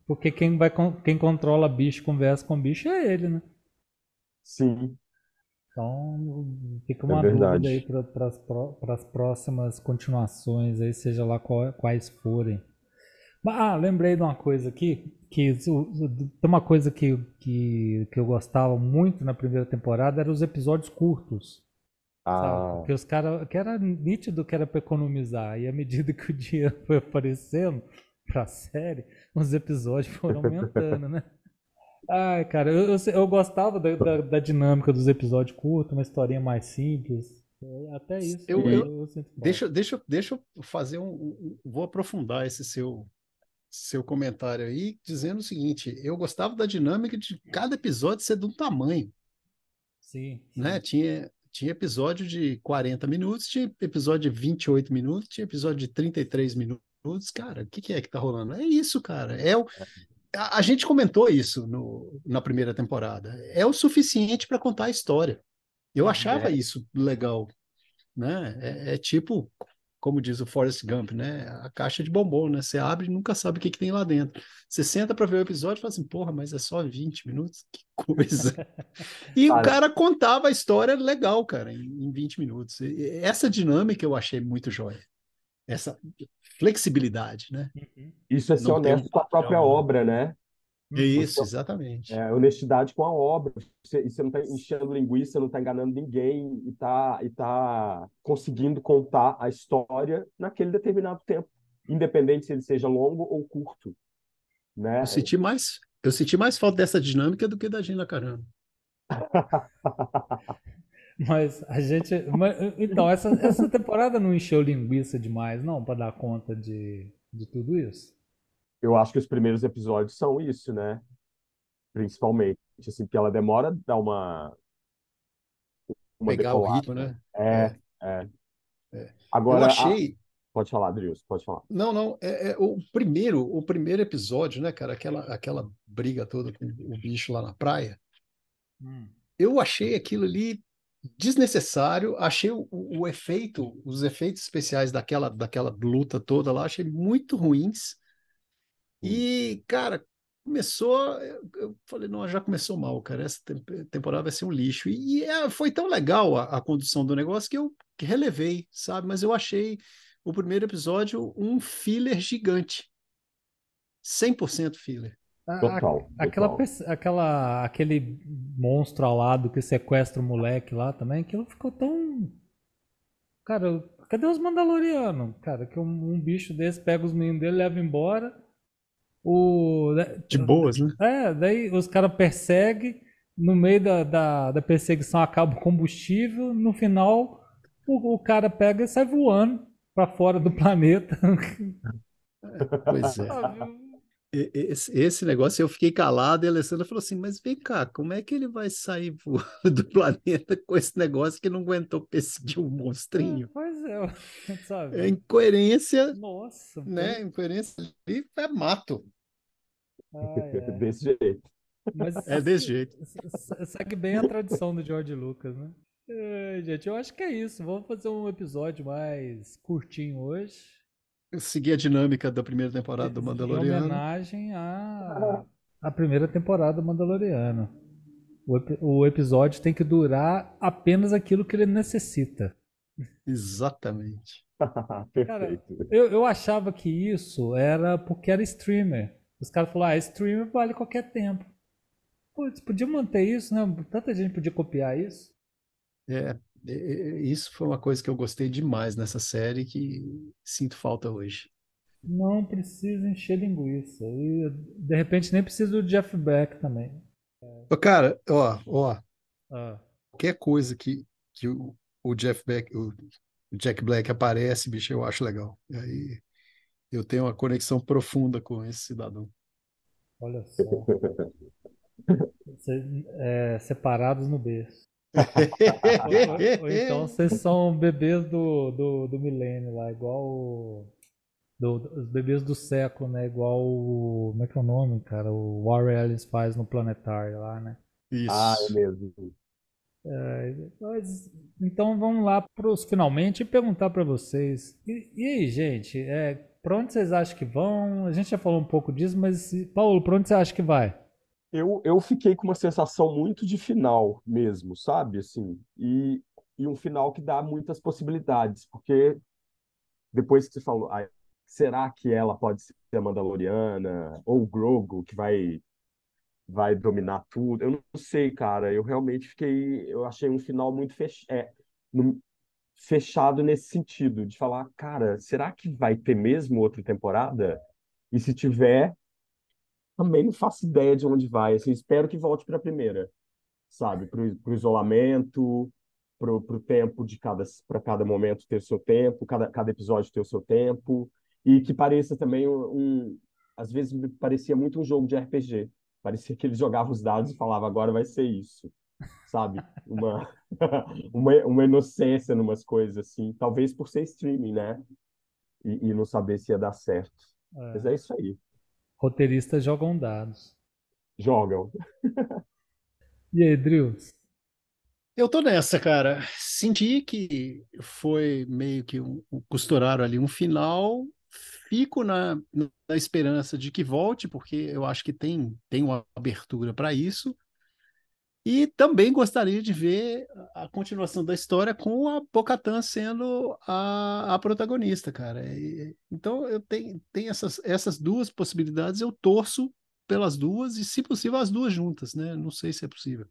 porque quem vai quem controla bicho, conversa com bicho é ele, né? Sim, Então fica é uma dúvida aí para as próximas continuações aí, seja lá qual- quais forem. Ah, lembrei de uma coisa aqui, que tem uma coisa que, que, que eu gostava muito na primeira temporada, eram os episódios curtos. Ah, Porque os caras, que era nítido que era para economizar, e à medida que o dinheiro foi aparecendo pra série, os episódios foram aumentando, né? Ai, cara, eu, eu, eu gostava da, da, da dinâmica dos episódios curtos, uma historinha mais simples. É, Até isso Eu- eu. Deixa, deixa, deixa eu fazer um, um- Vou aprofundar esse seu, seu comentário aí, dizendo o seguinte: eu gostava da dinâmica de cada episódio ser de um tamanho, Sim, né? sim. Tinha, tinha episódio de 40 minutos, tinha episódio de 28 minutos, tinha episódio de 33 minutos. Cara, o que, que é que tá rolando? É isso, cara. É o, a, a gente comentou isso no, na primeira temporada. É o suficiente para contar a história. Eu Uhum. achava É. isso legal, né? É, é tipo, como diz o Forrest Gump, né? A caixa de bombom, né? Você abre e nunca sabe o que, que tem lá dentro. Você senta para ver o episódio e fala assim, porra, mas é só 20 minutos? Que coisa. E o Cara. contava a história legal, cara, em, em 20 minutos. E- Essa dinâmica eu achei muito jóia. Essa flexibilidade, né? Uhum. isso é ser Não um honesto com a própria padrão, né? Né? Isso, Você- exatamente. É, honestidade com a obra. Você, e você não está enchendo linguiça, não está enganando ninguém e está e tá conseguindo contar a história naquele determinado tempo, independente se ele seja longo ou curto, né? Eu senti mais, eu senti mais falta dessa dinâmica do que da Gina Carano. Mas a gente. mas, então, essa, essa temporada não encheu linguiça demais, não, pra dar conta de, de tudo isso. Eu acho que os primeiros episódios são isso, né? Principalmente, assim, porque ela demora a dar uma uma Pegar o decolada. ritmo, né? É, é. É. Eu Agora, a- achei. pode falar, Adrius, pode falar. Não, não, é, é o primeiro, o primeiro episódio, né, cara? Aquela, aquela briga toda com o bicho lá na praia. Hum. Eu achei aquilo ali desnecessário, achei o, o- o efeito, os efeitos especiais daquela, daquela luta toda lá, achei muito ruins. E, cara, começou, eu, eu falei, não, já começou mal, cara, essa tem- temporada vai ser um lixo. E, e, é, foi tão legal a, a condução do negócio que eu relevei, sabe? Mas eu achei o primeiro episódio um filler gigante. 100% filler. A- a- Total, Aquela, total. pers- aquela, aquele monstro alado que sequestra o moleque lá também, aquilo ficou tão. Cara, cadê os Mandalorianos? Cara, que um, um bicho desse pega os meninos dele, leva embora. O. De boas, né? É, daí os caras perseguem, no meio da, da, da perseguição acaba o combustível, no final o, o cara pega e sai voando pra fora do planeta. Pois é. E- Esse, esse negócio eu fiquei calado e a Alessandra falou assim: Mas vem cá, como é que ele vai sair voando do planeta com esse negócio que não aguentou perseguir um monstrinho? Pois é, sabe? É incoerência, Nossa, né? Incoerência ali é mato. Ai, ai. Desse jeito. Mas É desse jeito. se- se- segue bem a tradição do George Lucas, né? É, gente, eu acho que é isso. Vamos fazer um episódio mais curtinho hoje. Eu segui a dinâmica da primeira temporada do Em Mandaloriano. homenagem à, à primeira temporada do Mandaloriano. O, o episódio tem que durar apenas aquilo que ele necessita. Exatamente. Perfeito. Eu, eu achava que isso era porque era streamer. Os caras falaram, ah, streamer vale qualquer tempo. Putz, podia manter isso, né? Tanta gente podia copiar isso. É, e- e- isso foi uma coisa que eu gostei demais nessa série que sinto falta hoje. Não precisa encher linguiça. E de repente nem precisa do Jeff Beck também. Cara, ó, ó, Ah, Qualquer coisa que, que o, o Jeff Beck, o, o Jack Black aparece, bicho, eu acho legal. E aí eu tenho uma conexão profunda com esse cidadão. olha só. Cê- é, separados no berço. Ou, ou- ou então vocês são bebês do, do, do milênio lá, igual o, do, os bebês do século, né? Igual o. Como é que é o nome, cara? O Warren Ellis faz no Planetário lá, né? Ah, é Isso. mesmo. Mas, então vamos lá para os finalmente e perguntar para vocês. E, e aí, gente, é, para onde vocês acham que vão? A gente já falou um pouco disso, mas Paulo, para onde você acha que vai? Eu, eu fiquei com uma sensação muito de final mesmo, sabe? Assim, e, e um final que dá muitas possibilidades, porque depois que você falou, ah, será que ela pode ser a Mandaloriana ou o Grogu que vai vai dominar tudo? Eu não sei, cara. Eu realmente fiquei, eu achei um final muito fech... é, fechado nesse sentido, de falar, cara, será que vai ter mesmo outra temporada? E se tiver, também não faço ideia de onde vai. Assim, espero que volte para a primeira, sabe? Para o isolamento, para o tempo de cada, para cada momento ter seu tempo, cada, cada episódio ter o seu tempo, e que pareça também um, às vezes parecia muito um jogo de RPG. Parecia que ele jogava os dados e falava, agora vai ser isso, sabe? Uma, uma, uma inocência numas coisas assim, talvez por ser streaming, né? E, e não saber se ia dar certo. Mas é isso aí. Roteiristas jogam dados. Jogam. E aí, Drills? Eu tô nessa, cara. Senti que foi meio que um, um- costuraram ali um final. Fico na, na esperança de que volte, porque eu acho que tem, tem uma abertura para isso. E também gostaria de ver a continuação da história com a Bo-Katan sendo a, a protagonista, cara. E- então eu tenho, tenho essas, essas duas possibilidades, eu torço pelas duas e, se possível, as duas juntas, né? Não sei se é possível.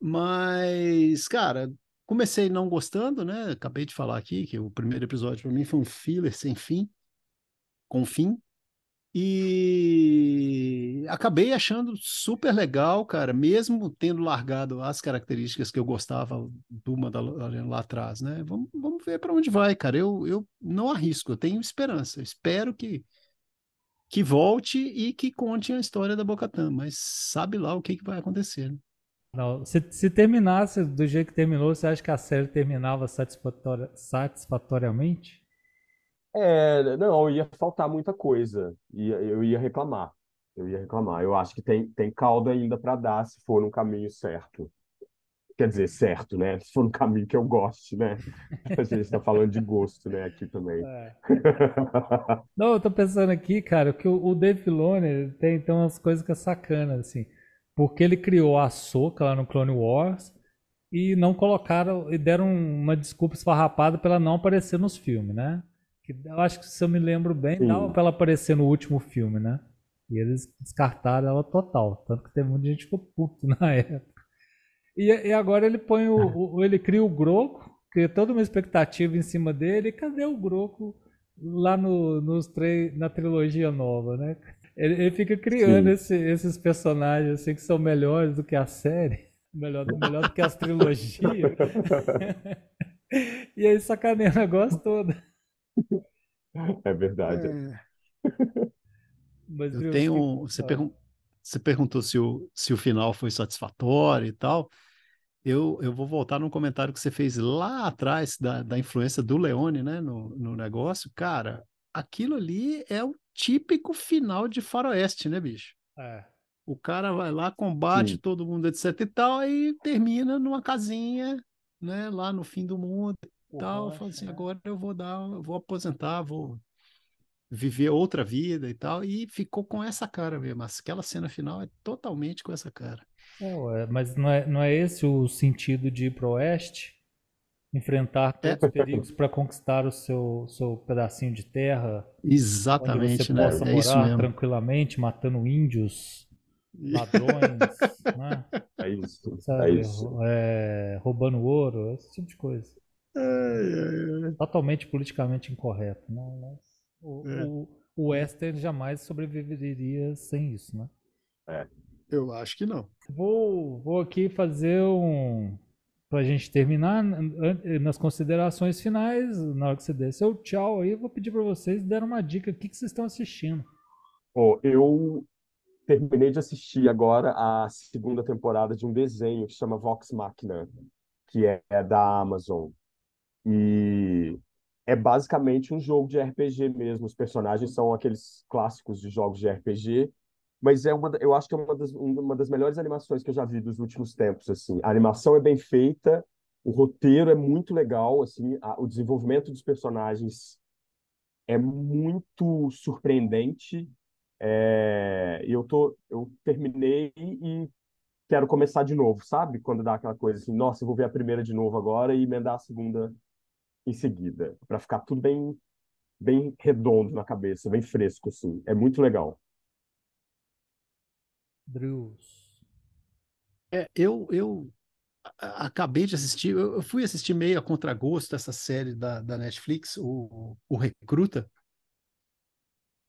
Mas, cara, comecei não gostando, né? Acabei de falar aqui que o primeiro episódio para mim foi um filler sem fim, com fim. E acabei achando super legal, cara, mesmo tendo largado as características que eu gostava do Mandaloriano lá atrás, né? Vamos, vamos ver para onde vai, cara. Eu, eu não arrisco, eu tenho esperança. Espero que, que volte e que conte a história da Bo-Katan, mas sabe lá o que, que vai acontecer, né? Não, se, se terminasse do jeito que terminou, você acha que a série terminava satisfatori- satisfatoriamente? É, não, ia faltar muita coisa. Ia, eu ia reclamar. Eu ia reclamar. Eu acho que tem, tem caldo ainda para dar se for no caminho certo. Quer dizer, certo, né? Se for no caminho que eu goste, né? A gente está falando de gosto, né? Aqui também. É. Não, eu tô pensando aqui, cara, que o, o Dave Filoni tem então umas coisas que é sacana, assim. Porque ele criou a Ahsoka lá no Clone Wars e não colocaram, e deram uma desculpa esfarrapada pra ela não aparecer nos filmes, né? Eu acho que, se eu me lembro bem, Sim. dava pra ela aparecer no último filme, né? E eles descartaram ela total. Tanto que teve muita gente que ficou puto na época. E, e agora ele põe o, o- ele cria o Groco, cria toda uma expectativa em cima dele. E cadê o Groco lá no, nos tre- na trilogia nova, né? Ele, ele fica criando esse- esses personagens assim que são melhores do que a série, melhor, melhor do que as trilogias. e aí sacaneia o negócio todo. É verdade. Mas, Eu viu, tenho. Você, pergun- você perguntou se o, se o final foi satisfatório e tal. Eu, eu vou voltar num comentário que você fez lá atrás da, da influência do Leone, né, no, no negócio. Cara, aquilo ali é o típico final de faroeste, né, bicho? é. O cara vai lá, combate Sim. todo mundo, etc e tal, e termina numa casinha, né, lá no fim do mundo e O tal. rancho, Fala assim, agora eu vou dar, eu vou aposentar, vou viver outra vida e tal. E ficou com essa cara mesmo. Mas aquela cena final é totalmente com essa cara. É, ué, mas não é, não é esse o sentido de ir pro oeste? Enfrentar todos os perigos para conquistar o seu, seu pedacinho de terra, onde Exatamente, você né? possa É isso morar mesmo. tranquilamente, matando índios, ladrões, né? É isso. É Sabe, isso. rou- é, roubando ouro, esse tipo de coisa. Totalmente politicamente incorreto, né? Mas o, É. o, o western jamais sobreviveria sem isso, né? Eu acho que não. Vou, vou aqui fazer um. Pra gente terminar, nas considerações finais, na hora que você der seu tchau aí, eu vou pedir para vocês darem uma dica. O que, que vocês estão assistindo? Oh, eu terminei de assistir agora a segunda temporada de um desenho que chama Vox Machina, que é da Amazon. E é basicamente um jogo de RPG mesmo. Os personagens são aqueles clássicos de jogos de RPG, mas é uma, eu acho que é uma das, uma das melhores animações que eu já vi dos últimos tempos. Assim, a animação é bem feita, o roteiro é muito legal, assim, a, o desenvolvimento dos personagens é muito surpreendente. É, eu tô, eu terminei e quero começar de novo, sabe? Quando dá aquela coisa assim, nossa, eu vou ver a primeira de novo agora e emendar a segunda em seguida, para ficar tudo bem bem redondo na cabeça, bem fresco assim. É muito legal. Drews. É, eu eu acabei de assistir, eu fui assistir meio a contragosto essa série da, da Netflix, o, o Recruta,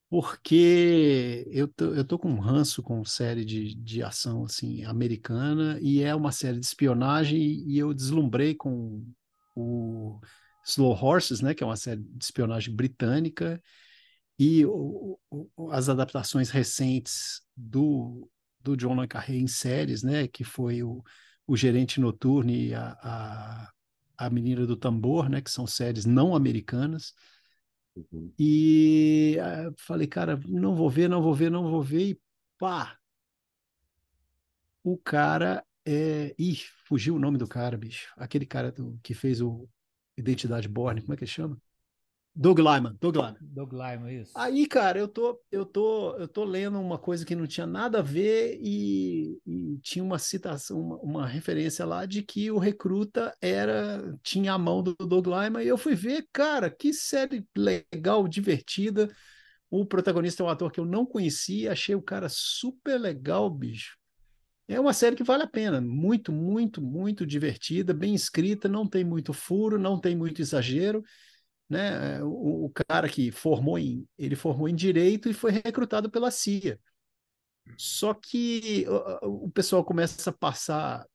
porque eu tô, eu tô com um ranço com série de, de ação assim americana e é uma série de espionagem e eu deslumbrei com o Slow Horses, né, que é uma série de espionagem britânica e o, o, as adaptações recentes do, do John Le Carré em séries, né, que foi o, o Gerente Noturno e a, a, a Menina do Tambor, né, que são séries não americanas, Uhum. E uh, falei, cara, não vou ver, não vou ver, não vou ver, e pá! O cara é. Ih, fugiu o nome do cara, bicho. Aquele cara do, que fez o Identidade Borne, como é que chama? Doug Lyman, Doug Lyman. Doug Lyman, isso. Aí, cara, eu tô, eu tô, eu tô lendo uma coisa que não tinha nada a ver e, e tinha uma citação, uma, uma, referência lá de que o recruta era tinha a mão do Doug Lyman e eu fui ver, cara, que série legal, divertida. O protagonista é um ator que eu não conhecia, achei o cara super legal, bicho. É uma série que vale a pena, muito, muito, muito divertida, bem escrita, não tem muito furo, não tem muito exagero né? O, o, cara que formou em ele formou em direito e foi recrutado pela CIA. Só que o, o pessoal começa a passar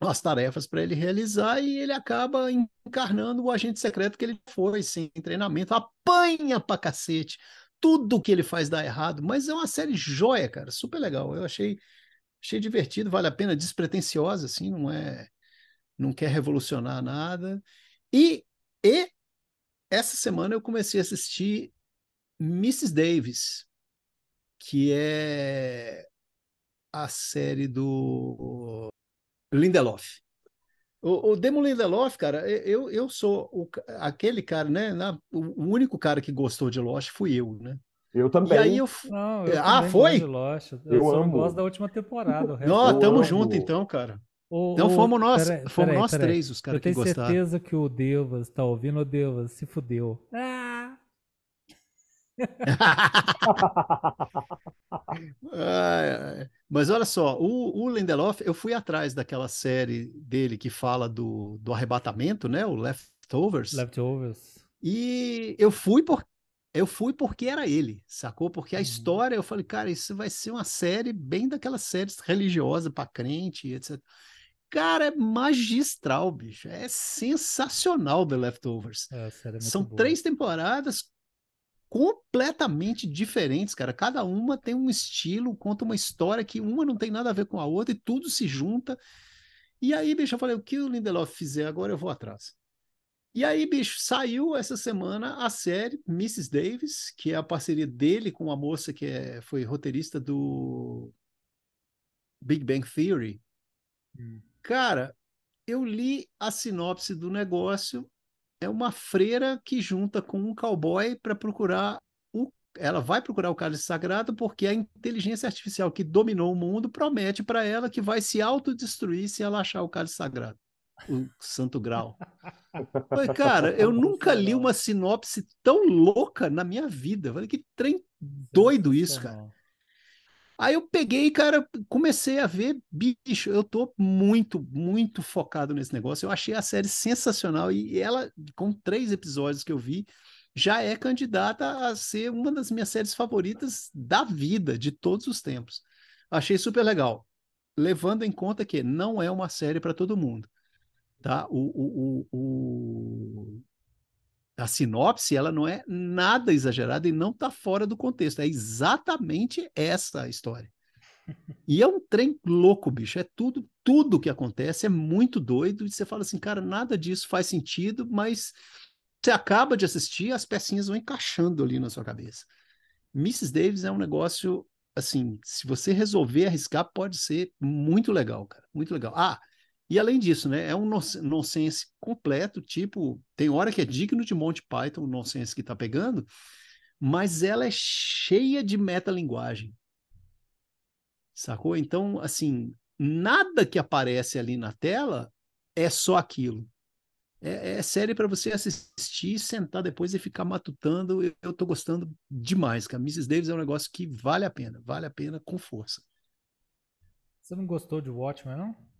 as tarefas para ele realizar e ele acaba encarnando o agente secreto que ele foi sem treinamento, apanha pra cacete. Tudo que ele faz dá errado, mas é uma série joia, cara, super legal. Eu achei achei divertido, vale a pena, despretensiosa assim, não é não quer revolucionar nada. E e essa semana eu comecei a assistir Mrs. Davis, que é a série do Lindelof. O, o Demo Lindelof, cara, eu, eu sou o, aquele cara, né? Na, o, único cara que gostou de Lost fui eu, né? Eu também. E aí eu, não, eu ah, foi? Lost. Eu, eu só amo. não gosto da última temporada. Não, tamo junto então, cara. O, então fomos nós, peraí, fomos peraí, nós peraí. três os caras que gostaram. Eu tenho certeza que o Devas tá ouvindo, o Devas se fudeu. Ah! Mas olha só, o, o, Lindelof, eu fui atrás daquela série dele que fala do, do arrebatamento, né? O Leftovers. Leftovers. E eu fui por, eu fui porque era ele, sacou? Porque a uhum. história, eu falei, cara, isso vai ser uma série bem daquelas séries religiosas para crente, etc. Cara, é magistral, bicho. É sensacional The Leftovers. É, é São boa. três temporadas completamente diferentes, cara. Cada uma tem um estilo, conta uma história que uma não tem nada a ver com a outra e tudo se junta. E aí, bicho, eu falei, o que o Lindelof fizer agora eu vou atrás. E aí, bicho, saiu essa semana a série Mrs. Davis, que é a parceria dele com uma moça que é, foi roteirista do Big Bang Theory. Hum. Cara, eu li a sinopse do negócio. É uma freira que junta com um cowboy para procurar o. Ela vai procurar o cálice sagrado porque a inteligência artificial que dominou o mundo promete para ela que vai se autodestruir se ela achar o cálice sagrado, o santo grau. Falei, cara, eu nunca li uma sinopse tão louca na minha vida. Falei, que trem doido isso, cara. Aí eu peguei, cara, comecei a ver, bicho, eu tô muito, muito focado nesse negócio. Eu achei a série sensacional e ela, com três episódios que eu vi, já é candidata a ser uma das minhas séries favoritas da vida, de todos os tempos. achei super legal. Levando em conta que não é uma série para todo mundo. Tá? O, o, o, a sinopse ela não é nada exagerada e não está fora do contexto. É exatamente essa a história. E é um trem louco, bicho. É tudo, tudo que acontece é muito doido. E você fala assim, cara, nada disso faz sentido, mas você acaba de assistir, as pecinhas vão encaixando ali na sua cabeça. Mrs. Davis é um negócio, assim, se você resolver arriscar, pode ser muito legal, cara. Muito legal. Ah, e além disso, né, é um nonsense completo, tipo, tem hora que é digno de Monty Python, o nonsense que tá pegando, mas ela é cheia de metalinguagem. Sacou? Então, assim, nada que aparece ali na tela é só aquilo é, é série para você assistir, sentar depois e ficar matutando. Eu, eu tô gostando demais, cara. Mrs. Davis é um negócio que vale a pena, vale a pena com força. Você não gostou de Watchmen, não?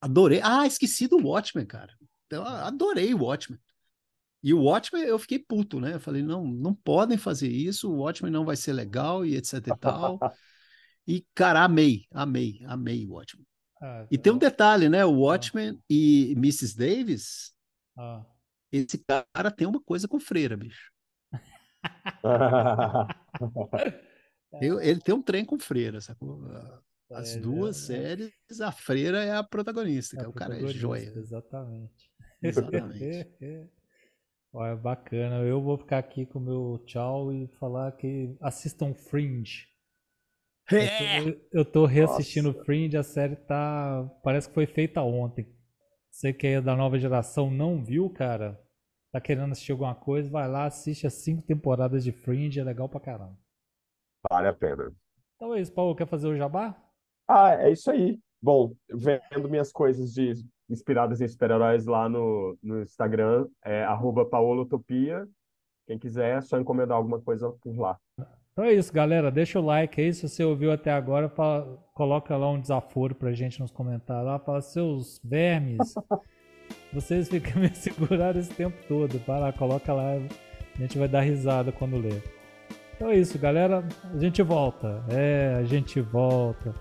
Adorei. Ah, esqueci do Watchmen, cara. Eu adorei o Watchmen. E o Watchmen eu fiquei puto, né? Eu falei, não, não podem fazer isso, o Watchmen não vai ser legal e etc e tal. e, cara, amei, amei, amei o Watchmen. Ah, e tem um detalhe, né? O ah. Watchmen ah. e Mrs. Davis, ah. esse cara tem uma coisa com freira, bicho. Eu, ele tem um trem com freira, sacou? As é, duas é, séries, a freira é a protagonista, é o cara é joia. Exatamente. Exatamente. Olha, bacana. Eu vou ficar aqui com o meu tchau e falar que assistam Fringe. É. Eu, tô, eu tô reassistindo Nossa. Fringe, a série tá. Parece que foi feita ontem. Você que é da nova geração não viu, cara? Tá querendo assistir alguma coisa, vai lá, assiste as cinco temporadas de Fringe, é legal pra caramba. Vale a pena. Então é isso, Paulo, quer fazer o jabá? Ah, é isso aí. Bom, vendo minhas coisas de inspiradas em super-heróis lá no, no Instagram, é arroba paolotopia. Quem quiser, é só encomendar alguma coisa por lá. Então é isso, galera. Deixa o like aí. Se você ouviu até agora, fala, coloca lá um desaforo pra gente nos comentários. Lá, fala, seus vermes, vocês ficam me segurando esse tempo todo. Vai lá, coloca lá. A gente vai dar risada quando ler. Então é isso, galera. A gente volta. É, a gente volta.